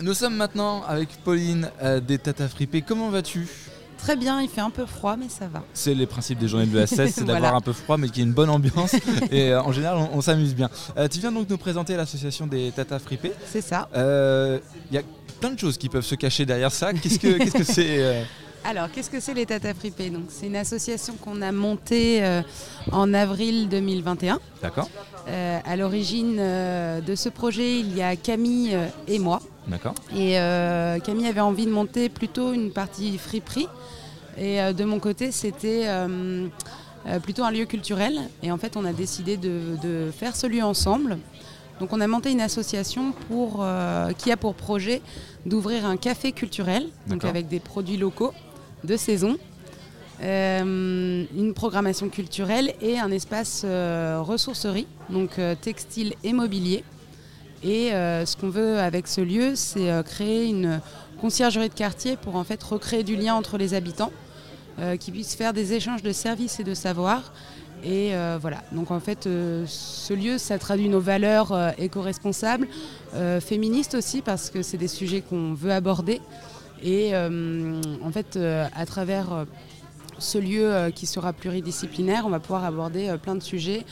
Nous sommes maintenant avec Pauline euh, des Tata Fripées. Comment vas-tu? Très bien, il fait un peu froid, mais ça va. C'est les principes des journées de l'ESS, c'est d'avoir Voilà. un peu froid, mais qu'il y ait une bonne ambiance. et euh, en général, on, on s'amuse bien. Euh, tu viens donc nous présenter l'association des Tata Fripées. C'est ça. Il y a plein de choses qui peuvent se cacher derrière ça. Qu'est-ce que c'est Alors, qu'est-ce que c'est les Tata Fripées Donc, c'est une association qu'on a montée euh, en avril 2021. D'accord, Euh, à l'origine euh, de ce projet, il y a Camille et moi. d'accord. Et Camille avait envie de monter plutôt une partie friperie. Et de mon côté, c'était plutôt un lieu culturel. Et en fait, on a décidé de, de faire ce lieu ensemble. Donc, on a monté une association pour, qui a pour projet d'ouvrir un café culturel, donc avec des produits locaux de saison, euh, une programmation culturelle et un espace euh, ressourcerie, donc euh, textile et mobilier. Et ce qu'on veut avec ce lieu, c'est créer une conciergerie de quartier pour en fait recréer du lien entre les habitants, qui puissent faire des échanges de services et de savoirs. Et voilà, donc en fait, ce lieu, ça traduit nos valeurs éco-responsables, féministes aussi, parce que c'est des sujets qu'on veut aborder. Et euh, en fait, euh, à travers euh, ce lieu qui sera pluridisciplinaire, on va pouvoir aborder plein de sujets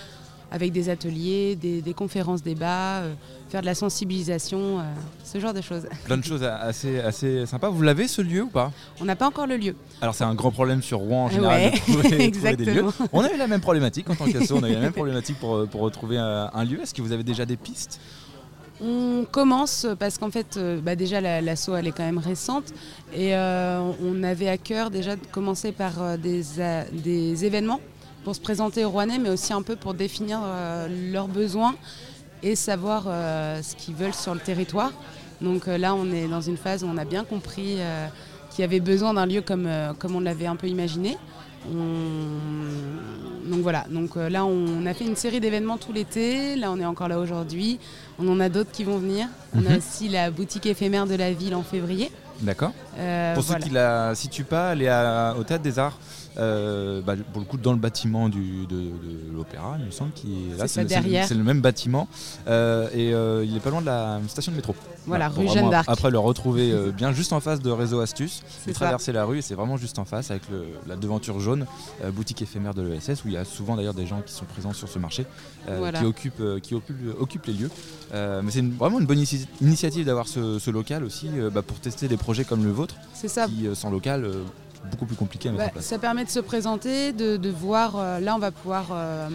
avec des ateliers, des, des conférences débats, euh, faire de la sensibilisation, euh, ce genre de choses. Plein de choses assez, assez sympas. Vous l'avez ce lieu ou pas? On n'a pas encore le lieu. Alors c'est un grand problème sur Rouen en général Ouais, de trouver, trouver des lieux. On a eu la même problématique en tant qu'asso, on a eu la même problématique pour, pour retrouver un, un lieu. Est-ce que vous avez déjà des pistes? On commence parce qu'en fait, euh, bah déjà la- l'asso elle est quand même récente et euh, on avait à cœur déjà de commencer par euh, des, des événements pour se présenter aux Rouennais, mais aussi un peu pour définir leurs besoins et savoir ce qu'ils veulent sur le territoire. Donc là, on est dans une phase où on a bien compris qu'il y avait besoin d'un lieu comme, comme on l'avait un peu imaginé. Donc voilà, donc euh, là on a fait une série d'événements tout l'été, là on est encore là aujourd'hui, on en a d'autres qui vont venir. On a Mhm. aussi la boutique éphémère de la ville en février. D'accord. Euh, Pour voilà. ceux qui la situent pas, elle est à- au Théâtre des Arts, euh, bah, pour le coup dans le bâtiment du, de, de l'Opéra, il me semble, qui est là. C'est le- même bâtiment euh, et euh, il est pas loin de la station de métro. Voilà, rue Jeanne d'Arc. Après le retrouver bien juste en face de Réseau Astuce, vous traversez la rue et c'est vraiment juste en face avec le- la devanture jaune, boutique éphémère de l'ESS où il y a souvent d'ailleurs des gens qui sont présents sur ce marché, Voilà. qui, occupent, qui occupent, occupent les lieux. Mais c'est vraiment une bonne initiative d'avoir ce, ce local aussi bah, pour tester des projets comme le vôtre C'est ça. qui, sans local, beaucoup plus compliqué à mettre Bah, en place. ça permet de se présenter, de, de voir. euh, là, on va pouvoir euh,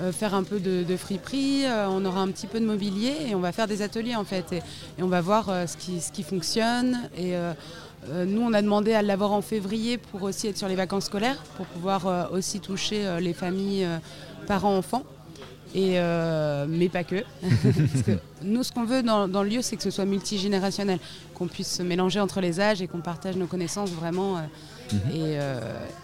euh, faire un peu de, de friperie, on aura un petit peu de mobilier et on va faire des ateliers en fait. Et, et on va voir ce, qui, ce qui fonctionne. Et nous, on a demandé à l'avoir en février pour aussi être sur les vacances scolaires, pour pouvoir aussi toucher les familles, parents-enfants. Et euh, mais pas que. Parce que nous, ce qu'on veut dans, dans le lieu, c'est que ce soit multigénérationnel, qu'on puisse se mélanger entre les âges et qu'on partage nos connaissances vraiment. euh, Mhm. et, euh,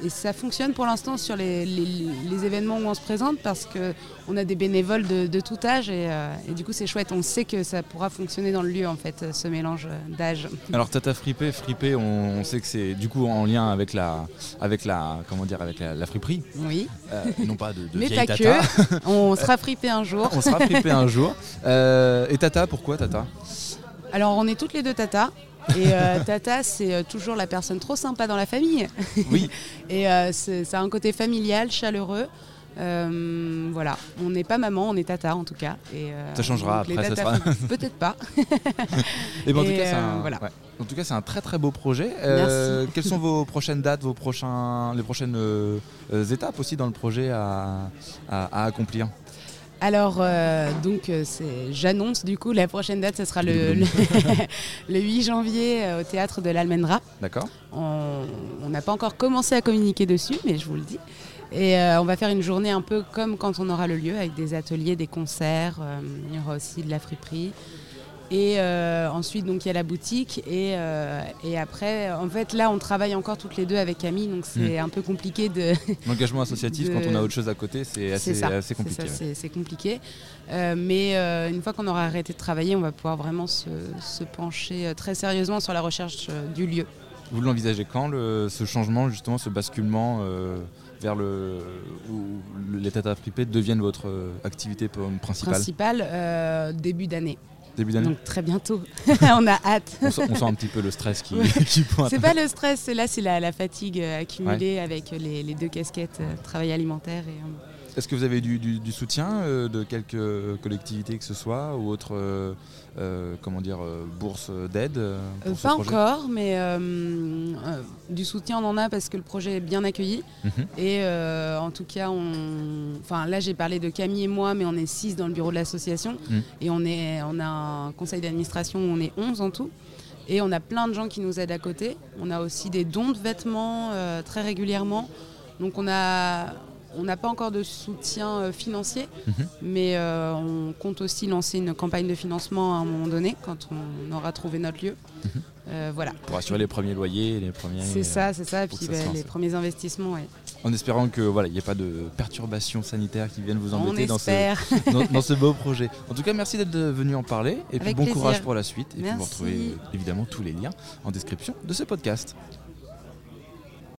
et ça fonctionne pour l'instant sur les, les- les événements où on se présente parce qu'on a des bénévoles de, de tout âge et, euh, et du coup c'est chouette. On sait que ça pourra fonctionner dans le lieu en fait, ce mélange d'âge. Alors Tata Fripé, Fripé, on, on sait que c'est du coup en lien avec la, avec la, comment dire, avec la, la friperie, Oui, et non pas de, de mais pas Tata. que. On sera fripé un jour. On sera fripé un jour. Euh, et Tata, pourquoi Tata? Alors on est toutes les deux Tata. Et euh, Tata, c'est euh, toujours la personne trop sympa dans la famille. Oui, Et euh, ça a un côté familial, chaleureux. Euh, voilà, on n'est pas maman, on est Tata en tout cas. Et, Ça changera après, ça sera- Peut-être pas. et ben, en, tout cas, c'est un, voilà. ouais. en tout cas, c'est un très très beau projet. Merci. quelles sont vos prochaines dates, vos prochains, les prochaines étapes aussi dans le projet à, à- à accomplir? Alors, euh, donc, euh, j'annonce du coup la prochaine date, ce sera le, le, le 8 janvier euh, au théâtre de l'Almendra. D'accord On n'a pas encore commencé à communiquer dessus, mais je vous le dis. Et euh, on va faire une journée un peu comme quand on aura le lieu, avec des ateliers, des concerts. il y aura aussi de la friperie. Et euh, ensuite, donc il y a la boutique. Et, euh, et après, en fait, là, on travaille encore toutes les deux avec Camille, donc c'est un peu compliqué de, L'engagement associatif, De- quand on a autre chose à côté, c'est assez, ça, assez compliqué. ouais. c'est- compliqué. Euh, mais euh, une fois qu'on aura arrêté de travailler, on va pouvoir vraiment se, se pencher euh, très sérieusement sur la recherche euh, du lieu. Vous l'envisagez quand, le- ce changement, justement, ce basculement euh, vers le où les Tata Fripées deviennent votre euh, activité principale? Principal, euh, début d'année. Début d'année Donc très bientôt. on a hâte. on, sent, on sent un petit peu le stress qui, qui pointe. C'est pas le stress, là c'est la, la fatigue euh, accumulée avec les, les deux casquettes euh, travail alimentaire et euh, Est-ce que vous avez du, du- du soutien euh, de quelques collectivités que ce soit ou autres euh, euh, comment dire euh, bourses d'aide ce pas encore, mais du soutien on en a parce que le projet est bien accueilli. Mhm. Et en tout cas, on... enfin, là j'ai parlé de Camille et moi, mais on est six dans le bureau de l'association. Mm. Et on, est, on a un conseil d'administration où on est 11 en tout. Et on a plein de gens qui nous aident à côté. On a aussi des dons de vêtements euh, très régulièrement. Donc on a... On n'a pas encore de soutien euh, financier, Mhm. mais euh, on compte aussi lancer une campagne de financement à un moment donné, quand on aura trouvé notre lieu. Mhm. Euh, voilà. pour assurer les premiers loyers, les premiers. C'est ça, c'est ça. Et puis ça lance. les premiers investissements, ouais. En espérant que voilà, il n'y ait pas de perturbations sanitaires qui viennent vous embêter dans ce, espère. dans, dans ce beau projet. En tout cas, merci d'être venu en parler et puis bon plaisir. courage pour la suite. Et puis vous retrouvez évidemment tous les liens en description de ce podcast.